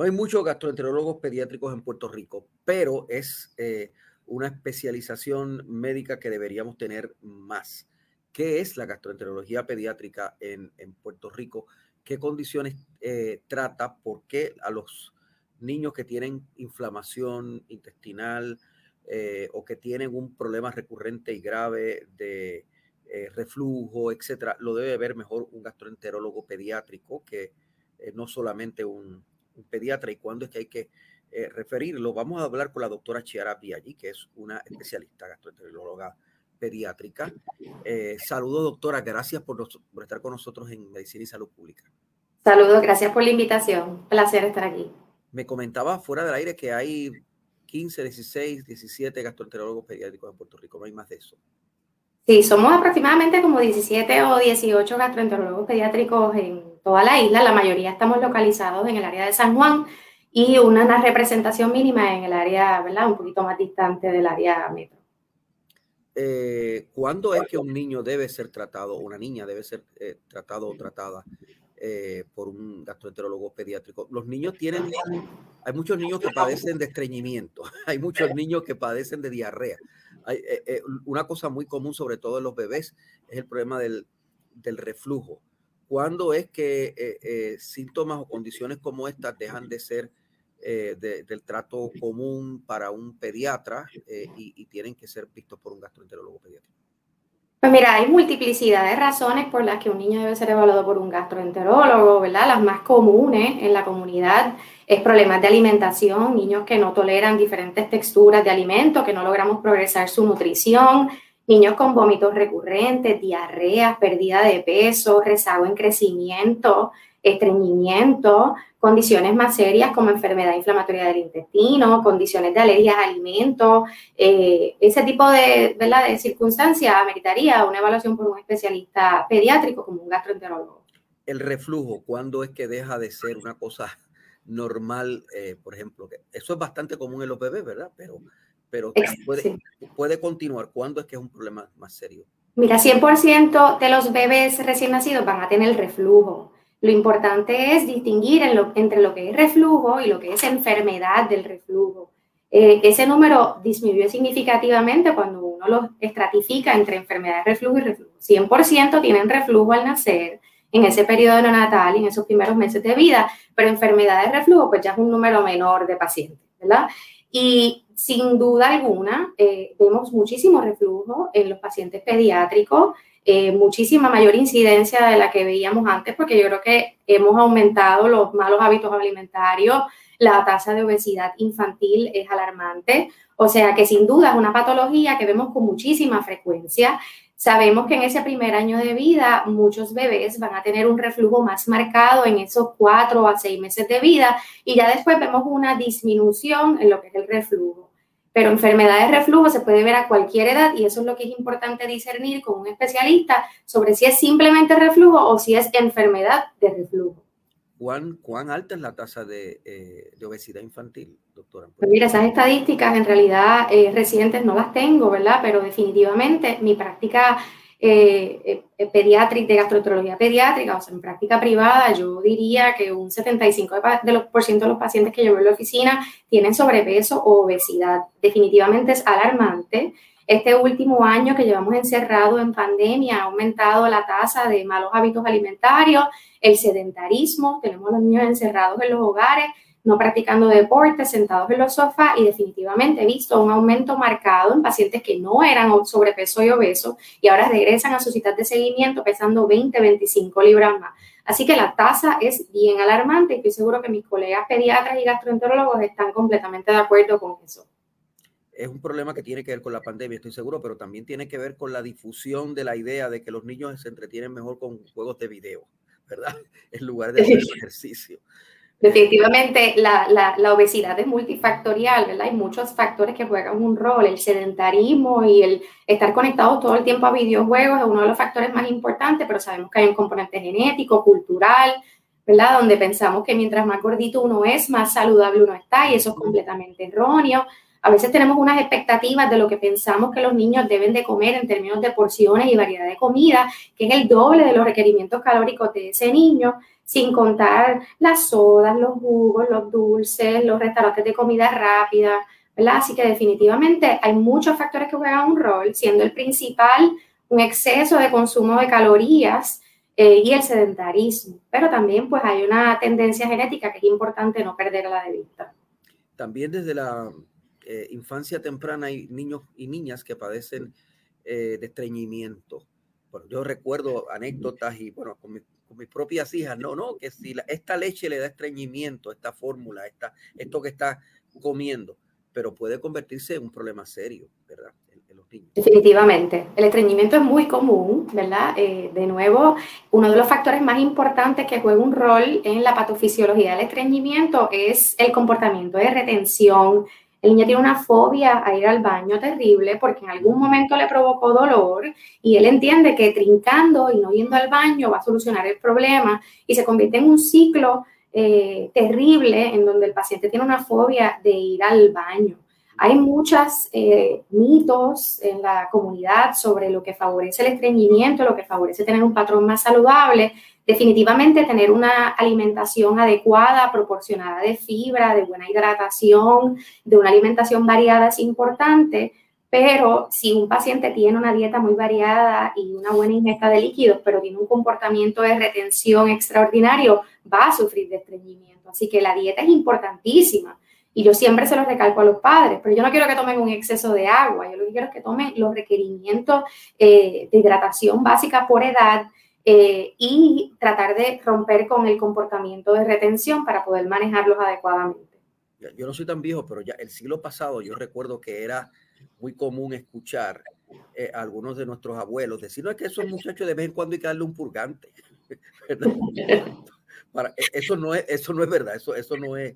No hay muchos gastroenterólogos pediátricos en Puerto Rico, pero es eh, una especialización médica que deberíamos tener más. ¿Qué es la gastroenterología pediátrica en, Puerto Rico? ¿Qué condiciones eh, trata? ¿Por qué a los niños que tienen inflamación intestinal eh, o que tienen un problema recurrente y grave de reflujo, etcétera, lo debe ver mejor un gastroenterólogo pediátrico que no solamente un, pediatra y cuándo es que hay que eh, referirlo. Vamos a hablar con la doctora Chiara Piaggi, que es una especialista gastroenteróloga pediátrica. Eh, saludos, doctora. Gracias por, por, estar con nosotros en Medicina y Salud Pública. Saludos, gracias por la invitación. Placer estar aquí. Me comentaba fuera del aire que hay 15, 16, 17 gastroenterólogos pediátricos en Puerto Rico. No hay más de eso. Sí, somos aproximadamente como 17 o 18 gastroenterólogos pediátricos en toda la isla. La mayoría estamos localizados en el área de San Juan y una, representación mínima en el área, ¿verdad? Un poquito más distante del área metro. Eh, ¿Cuándo es que un niño debe ser tratado, una niña debe ser eh, tratado o tratada eh, por un gastroenterólogo pediátrico? Los niños tienen, hay muchos niños que padecen de estreñimiento, hay muchos niños que padecen de diarrea. Eh, una cosa muy común, sobre todo en los bebés, es el problema del, reflujo. ¿Cuándo es que eh, síntomas o condiciones como estas dejan de ser del trato común para un pediatra y, y, tienen que ser vistos por un gastroenterólogo pediátrico? Pues mira, hay multiplicidad de razones por las que un niño debe ser evaluado por un gastroenterólogo, ¿verdad? Las más comunes en la comunidad es problemas de alimentación, niños que no toleran diferentes texturas de alimentos, que no logramos progresar su nutrición, niños con vómitos recurrentes, diarreas, pérdida de peso, rezago en crecimiento, estreñimiento, condiciones más serias como enfermedad inflamatoria del intestino, condiciones de alergias a alimentos, eh, ese tipo de, ¿verdad? de circunstancias ameritaría una evaluación por un especialista pediátrico como un gastroenterólogo. El reflujo, ¿cuándo es que deja de ser una cosa normal? Eh, por ejemplo, eso es bastante común en los bebés, ¿verdad? Pero, pero puede, puede continuar. ¿Cuándo es que es un problema más serio? Mira, 100% de los bebés recién nacidos van a tener reflujo. Lo importante es distinguir entre lo que es reflujo y lo que es enfermedad del reflujo. Eh, ese número disminuyó significativamente cuando uno lo estratifica entre enfermedad de reflujo y reflujo. 100% tienen reflujo al nacer en ese periodo neonatal y en esos primeros meses de vida, pero enfermedad de reflujo pues ya es un número menor de pacientes, ¿verdad? Y sin duda alguna, eh, vemos muchísimo reflujo en los pacientes pediátricos, eh, muchísima mayor incidencia de la que veíamos antes, porque yo creo que hemos aumentado los malos hábitos alimentarios, la tasa de obesidad infantil es alarmante, o sea que sin duda es una patología que vemos con muchísima frecuencia. Sabemos que en ese primer año de vida muchos bebés van a tener un reflujo más marcado en esos cuatro a seis meses de vida y ya después vemos una disminución en lo que es el reflujo. Pero enfermedad de reflujo se puede ver a cualquier edad y eso es lo que es importante discernir con un especialista sobre si es simplemente reflujo o si es enfermedad de reflujo. ¿Cuán, cuán alta es la tasa de, eh, obesidad infantil, doctora? Pues mira, esas estadísticas en realidad eh, recientes no las tengo, ¿verdad? Pero definitivamente mi práctica eh, eh, pediátrica, de gastroenterología pediátrica, o sea, en práctica privada, yo diría que un 75% de los, por ciento de los pacientes que yo veo en la oficina tienen sobrepeso o obesidad. Definitivamente es alarmante. Este último año que llevamos encerrado en pandemia ha aumentado la tasa de malos hábitos alimentarios, el sedentarismo, tenemos a los niños encerrados en los hogares, no practicando deporte, sentados en los sofás y definitivamente he visto un aumento marcado en pacientes que no eran sobrepeso y obesos y ahora regresan a su citas de seguimiento pesando 20, 25 libras más. Así que la tasa es bien alarmante y estoy seguro que mis colegas pediatras y gastroenterólogos están completamente de acuerdo con eso es un problema que tiene que ver con la pandemia, estoy seguro, pero también tiene que ver con la difusión de la idea de que los niños se entretienen mejor con juegos de video, ¿verdad? En lugar de hacer ejercicio. Definitivamente la, la, la, obesidad es multifactorial, ¿verdad? Hay muchos factores que juegan un rol. El sedentarismo y el estar conectados todo el tiempo a videojuegos es uno de los factores más importantes, pero sabemos que hay un componente genético, cultural, ¿verdad? Donde pensamos que mientras más gordito uno es, más saludable uno está y eso es completamente erróneo. A veces tenemos unas expectativas de lo que pensamos que los niños deben de comer en términos de porciones y variedad de comida, que es el doble de los requerimientos calóricos de ese niño, sin contar las sodas, los jugos, los dulces, los restaurantes de comida rápida, ¿verdad? Así que definitivamente hay muchos factores que juegan un rol, siendo el principal un exceso de consumo de calorías eh, y el sedentarismo. Pero también pues hay una tendencia genética que es importante no perderla de vista. También desde la eh, infancia temprana hay niños y niñas que padecen eh, de estreñimiento. Bueno, yo recuerdo anécdotas y bueno, con, mis propias hijas, no, no, que si esta leche le da estreñimiento, esta fórmula, esta, esto que está comiendo, pero puede convertirse en un problema serio, ¿verdad? Definitivamente. El estreñimiento es muy común, ¿verdad? Eh, de nuevo, uno de los factores más importantes que juega un rol en la patofisiología del estreñimiento es el comportamiento de retención, el niño tiene una fobia a ir al baño terrible porque en algún momento le provocó dolor y él entiende que trincando y no yendo al baño va a solucionar el problema y se convierte en un ciclo eh, terrible en donde el paciente tiene una fobia de ir al baño. Hay muchos eh, mitos en la comunidad sobre lo que favorece el estreñimiento, lo que favorece tener un patrón más saludable Definitivamente tener una alimentación adecuada, proporcionada de fibra, de buena hidratación, de una alimentación variada es importante, pero si un paciente tiene una dieta muy variada y una buena ingesta de líquidos, pero tiene un comportamiento de retención extraordinario, va a sufrir de estreñimiento. Así que la dieta es importantísima. Y yo siempre se lo recalco a los padres, pero yo no quiero que tomen un exceso de agua, yo lo que quiero es que tomen los requerimientos eh, de hidratación básica por edad, eh, y tratar de romper con el comportamiento de retención para poder manejarlos adecuadamente. Yo no soy tan viejo, pero ya el siglo pasado yo recuerdo que era muy común escuchar eh, a algunos de nuestros abuelos decir, no es que esos muchachos de vez en cuando hay que darle un purgante. E, eso no es, eso no es verdad, eso, eso no es.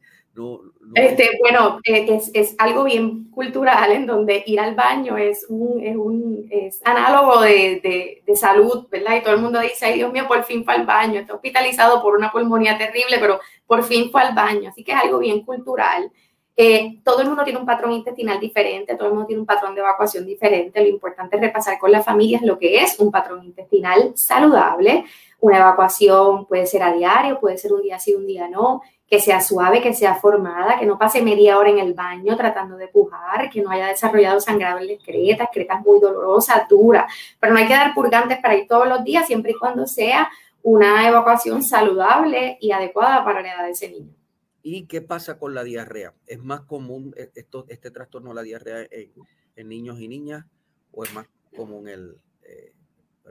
este, Bueno, eh, es, es, algo bien cultural en donde ir al baño es un, es un es análogo de, de, de, salud, ¿verdad? Y todo el mundo dice, ay Dios mío, por fin fue al baño, está hospitalizado por una pulmonía terrible, pero por fin fue al baño. Así que es algo bien cultural. Eh, todo el mundo tiene un patrón intestinal diferente, todo el mundo tiene un patrón de evacuación diferente. Lo importante es repasar con las familias lo que es un patrón intestinal saludable. Una evacuación puede ser a diario, puede ser un día sí, un día no, que sea suave, que sea formada, que no pase media hora en el baño tratando de pujar, que no haya desarrollado sangrado en la excreta, muy dolorosas, duras. Pero no hay que dar purgantes para ir todos los días, siempre y cuando sea una evacuación saludable y adecuada para la edad de ese niño. ¿Y qué pasa con la diarrea? ¿Es más común e, esto, este trastorno de la diarrea en, niños y niñas o es más común el... Eh,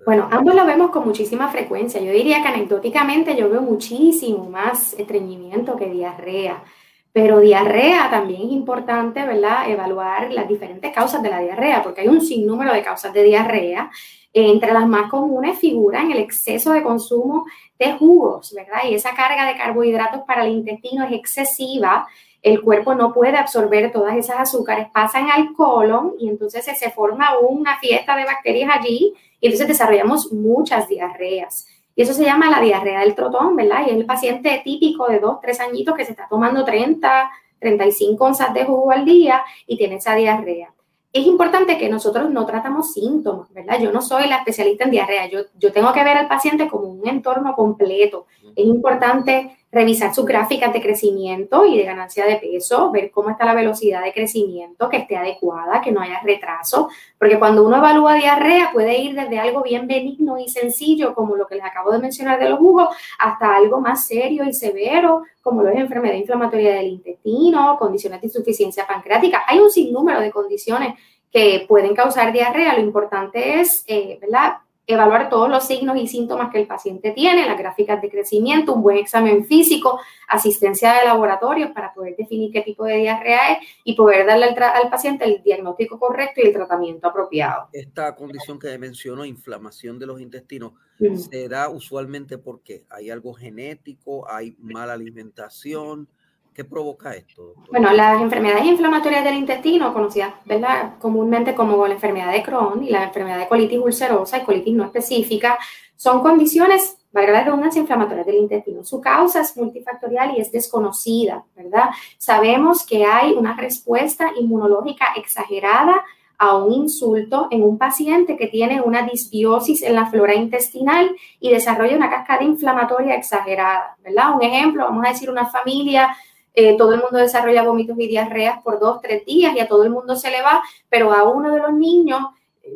bueno, ambos lo vemos con muchísima frecuencia. Yo diría que anecdóticamente yo veo muchísimo más estreñimiento que diarrea. Pero diarrea también es importante, ¿verdad? Evaluar las diferentes causas de la diarrea, porque hay un sinnúmero de causas de diarrea entre las más comunes figuran el exceso de consumo de jugos, ¿verdad? Y esa carga de carbohidratos para el intestino es excesiva. El cuerpo no puede absorber todas esas azúcares, pasan al colon y entonces se, forma una fiesta de bacterias allí y entonces desarrollamos muchas diarreas. Y eso se llama la diarrea del trotón, ¿verdad? Y es el paciente típico de 2, 3 añitos que se está tomando 30, 35 onzas de jugo al día y tiene esa diarrea es importante que nosotros no tratamos síntomas, ¿verdad? Yo no soy la especialista en diarrea, yo, yo tengo que ver al paciente como un entorno completo. Es importante revisar sus gráficas de crecimiento y de ganancia de peso, ver cómo está la velocidad de crecimiento, que esté adecuada, que no haya retraso, porque cuando uno evalúa diarrea puede ir desde algo bien benigno y sencillo, como lo que les acabo de mencionar de los jugos, hasta algo más serio y severo, como lo es enfermedad inflamatoria del intestino, condiciones de insuficiencia pancreática. Hay un sinnúmero de condiciones que pueden causar diarrea. Lo importante es, eh, ¿verdad? Evaluar todos los signos y síntomas que el paciente tiene, las gráficas de crecimiento, un buen examen físico, asistencia de laboratorios para poder definir qué tipo de diarrea es y poder darle al, paciente el diagnóstico correcto y el tratamiento apropiado. Esta condición que mencionó, inflamación de los intestinos, se da usualmente porque hay algo genético, hay mala alimentación, ¿Qué provoca esto? Bueno, las enfermedades inflamatorias del intestino, conocidas ¿verdad? comúnmente como la enfermedad de Crohn y la enfermedad de colitis ulcerosa y colitis no específica, son condiciones, valga la redundancia, inflamatorias del intestino. Su causa es multifactorial y es desconocida, ¿verdad? Sabemos que hay una respuesta inmunológica exagerada a un insulto en un paciente que tiene una disbiosis en la flora intestinal y desarrolla una cascada inflamatoria exagerada, ¿verdad? Un ejemplo, vamos a decir una familia eh, todo el mundo desarrolla vómitos y diarreas por dos, tres días y a todo el mundo se le va, pero a uno de los niños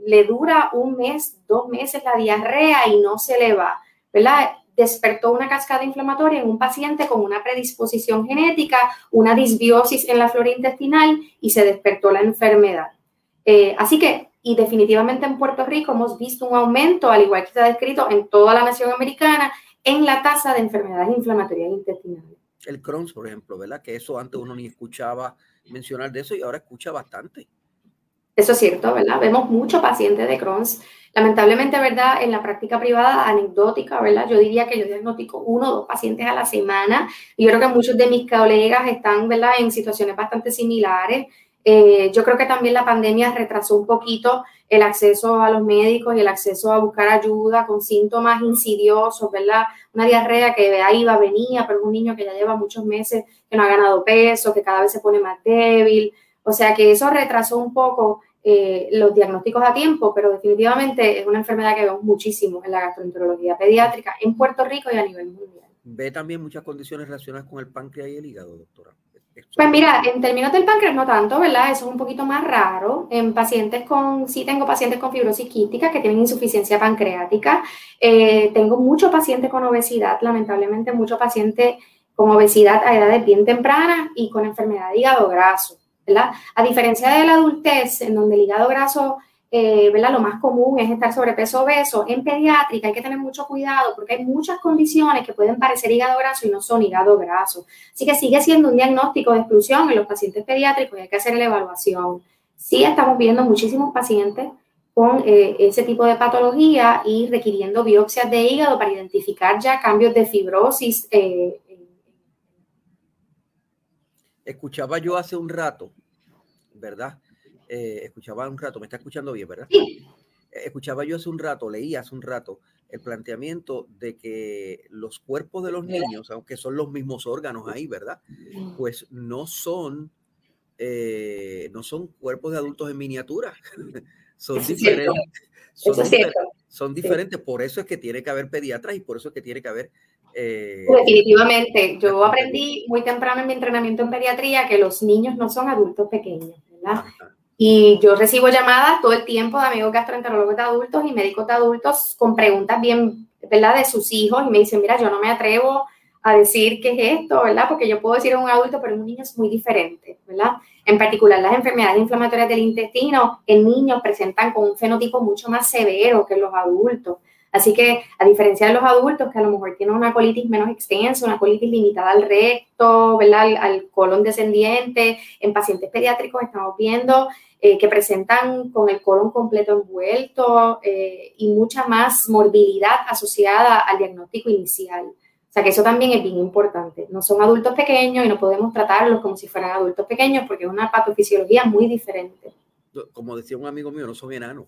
le dura un mes, dos meses la diarrea y no se le va, ¿verdad? Despertó una cascada inflamatoria en un paciente con una predisposición genética, una disbiosis en la flora intestinal y se despertó la enfermedad. Eh, así que, y definitivamente en Puerto Rico hemos visto un aumento, al igual que ha descrito en toda la nación americana, en la tasa de enfermedades inflamatorias intestinales el Crohn's, por ejemplo, ¿verdad? Que eso antes uno ni escuchaba mencionar de eso y ahora escucha bastante. Eso es cierto, ¿verdad? Vemos muchos pacientes de Crohn's. Lamentablemente, ¿verdad? En la práctica privada, anecdótica, ¿verdad? Yo diría que yo diagnostico uno o dos pacientes a la semana. Y yo creo que muchos de mis colegas están, ¿verdad? En situaciones bastante similares. Eh, yo creo que también la pandemia retrasó un poquito el acceso a los médicos y el acceso a buscar ayuda con síntomas insidiosos, ¿verdad? Una diarrea que ahí iba, venía, pero es un niño que ya lleva muchos meses que no ha ganado peso, que cada vez se pone más débil. O sea que eso retrasó un poco eh, los diagnósticos a tiempo, pero definitivamente es una enfermedad que vemos muchísimo en la gastroenterología pediátrica en Puerto Rico y a nivel mundial. ¿Ve también muchas condiciones relacionadas con el páncreas y el hígado, doctora? Pues mira, en términos del páncreas no tanto, ¿verdad? Eso es un poquito más raro. En pacientes con, sí tengo pacientes con fibrosis quística que tienen insuficiencia pancreática. Eh, tengo muchos pacientes con obesidad, lamentablemente muchos pacientes con obesidad a edades bien tempranas y con enfermedad de hígado graso, ¿verdad? A diferencia de la adultez, en donde el hígado graso eh, Lo más común es estar sobrepeso obeso. En pediátrica hay que tener mucho cuidado porque hay muchas condiciones que pueden parecer hígado graso y no son hígado graso. Así que sigue siendo un diagnóstico de exclusión en los pacientes pediátricos y hay que hacer la evaluación. Sí estamos viendo muchísimos pacientes con eh, ese tipo de patología y requiriendo biopsias de hígado para identificar ya cambios de fibrosis. Eh, Escuchaba yo hace un rato, ¿verdad? Eh, escuchaba un rato, me está escuchando bien, ¿verdad? Eh, escuchaba yo hace un rato, leía hace un rato el planteamiento de que los cuerpos de los niños, aunque son los mismos órganos ahí, ¿verdad? Pues no son, eh, no son cuerpos de adultos en miniatura, son diferentes. Son, diferentes, por eso es que tiene que haber pediatras y por eso es que tiene que haber Definitivamente. Yo aprendí muy temprano en mi entrenamiento en pediatría que los niños no son adultos pequeños, ¿verdad? Y yo recibo llamadas todo el tiempo de amigos gastroenterólogos de adultos y médicos de adultos con preguntas bien, ¿verdad?, de sus hijos y me dicen, mira, yo no me atrevo a decir qué es esto, ¿verdad? Porque yo puedo decir a un adulto, pero un niño es muy diferente, ¿verdad? En particular, las enfermedades inflamatorias del intestino en niños presentan con un fenotipo mucho más severo que los adultos. Así que, a diferencia de los adultos que a lo mejor tienen una colitis menos extensa, una colitis limitada al recto, ¿verdad? Al, colon descendiente, en pacientes pediátricos estamos viendo eh, que presentan con el colon completo envuelto eh, y mucha más morbilidad asociada al diagnóstico inicial. O sea que eso también es bien importante. No son adultos pequeños y no podemos tratarlos como si fueran adultos pequeños porque es una patofisiología muy diferente. Como decía un amigo mío, no son enanos.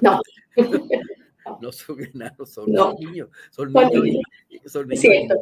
No. no son enanos, son niños. Son niños. Son niños.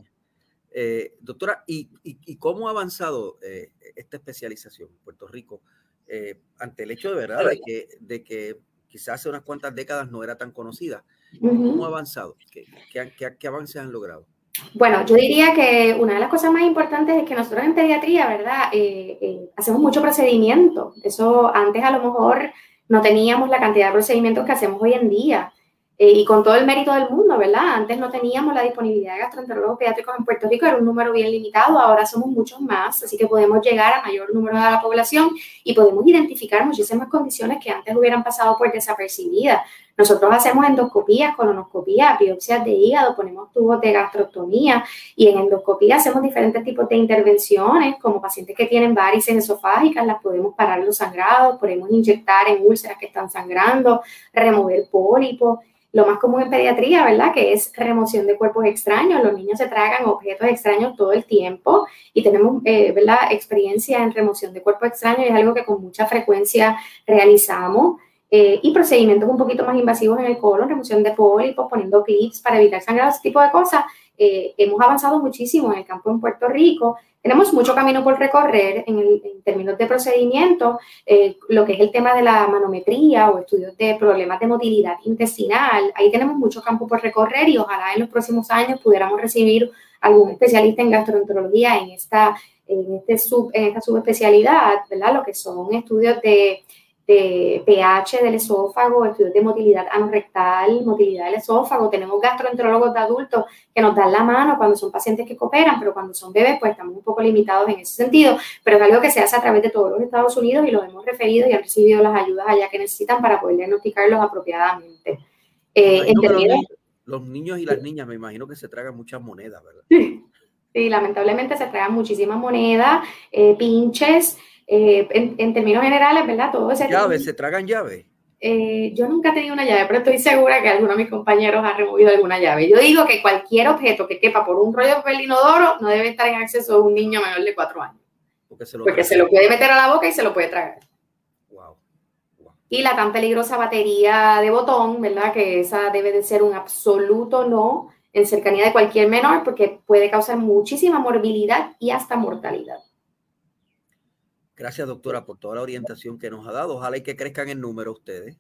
Eh, doctora, ¿y, y, cómo ha avanzado eh, esta especialización en Puerto Rico eh, ante el hecho de verdad de que, de que quizás hace unas cuantas décadas no era tan conocida? ¿Cómo ha avanzado? ¿Qué, qué, qué avances han logrado? Bueno, yo diría que una de las cosas más importantes es que nosotros en pediatría, ¿verdad? Eh, eh, hacemos mucho procedimiento. Eso antes a lo mejor no teníamos la cantidad de procedimientos que hacemos hoy en día. Eh, y con todo el mérito del mundo, ¿verdad? Antes no teníamos la disponibilidad de gastroenterólogos pediátricos en Puerto Rico, era un número bien limitado, ahora somos muchos más, así que podemos llegar a mayor número de la población y podemos identificar muchísimas condiciones que antes hubieran pasado por desapercibidas. Nosotros hacemos endoscopías, colonoscopías, biopsias de hígado, ponemos tubos de gastrostomía y en endoscopía hacemos diferentes tipos de intervenciones, como pacientes que tienen varices esofágicas, las podemos parar los sangrados, podemos inyectar en úlceras que están sangrando, remover pólipos lo más común en pediatría, ¿verdad? Que es remoción de cuerpos extraños. Los niños se tragan objetos extraños todo el tiempo y tenemos, eh, ¿verdad? Experiencia en remoción de cuerpos extraños y es algo que con mucha frecuencia realizamos. Eh, y procedimientos un poquito más invasivos en el colon, remoción de pólipos, poniendo clips para evitar sangrado, ese tipo de cosas. Eh, hemos avanzado muchísimo en el campo en Puerto Rico tenemos mucho camino por recorrer en, términos de procedimiento, eh, lo que es el tema de la manometría o estudios de problemas de motilidad intestinal. Ahí tenemos mucho campo por recorrer y ojalá en los próximos años pudiéramos recibir algún especialista en gastroenterología en esta, en este sub, en esta subespecialidad, ¿verdad? Lo que son estudios de de pH del esófago, estudios de motilidad anorrectal, motilidad del esófago. Tenemos gastroenterólogos de adultos que nos dan la mano cuando son pacientes que cooperan, pero cuando son bebés, pues estamos un poco limitados en ese sentido. Pero es algo que se hace a través de todos los Estados Unidos y los hemos referido y han recibido las ayudas allá que necesitan para poder diagnosticarlos apropiadamente. Eh, los, niños y las niñas, me imagino que se tragan muchas monedas, ¿verdad? Sí, lamentablemente se tragan muchísimas monedas, eh, pinches. Eh, en, términos generales, ¿verdad? Todo ese llaves, se tragan llaves. Eh, yo nunca he tenido una llave, pero estoy segura que alguno de mis compañeros ha removido alguna llave. Yo digo que cualquier objeto que quepa por un rollo de papel inodoro no debe estar en acceso a un niño menor de cuatro años. Porque se lo, Porque se lo puede meter a la boca y se lo puede tragar. Wow. Y la tan peligrosa batería de botón, ¿verdad? Que esa debe de ser un absoluto no en cercanía de cualquier menor porque puede causar muchísima morbilidad y hasta mortalidad. Gracias, doctora, por toda la orientación que nos ha dado. Ojalá y que crezcan en número ustedes.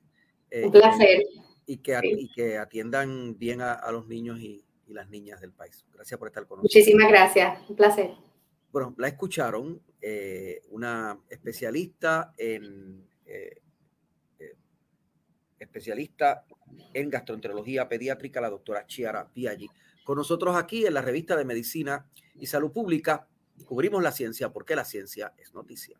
Eh, Un placer. Y que, que atiendan bien a, los niños y, las niñas del país. Gracias por estar con nosotros. Muchísimas gracias. Un placer. Bueno, la escucharon, eh, una especialista en eh, especialista en gastroenterología pediátrica, la doctora Chiara Piaggi. Con nosotros aquí en la revista de Medicina y Salud Pública, cubrimos la ciencia porque la ciencia es noticia.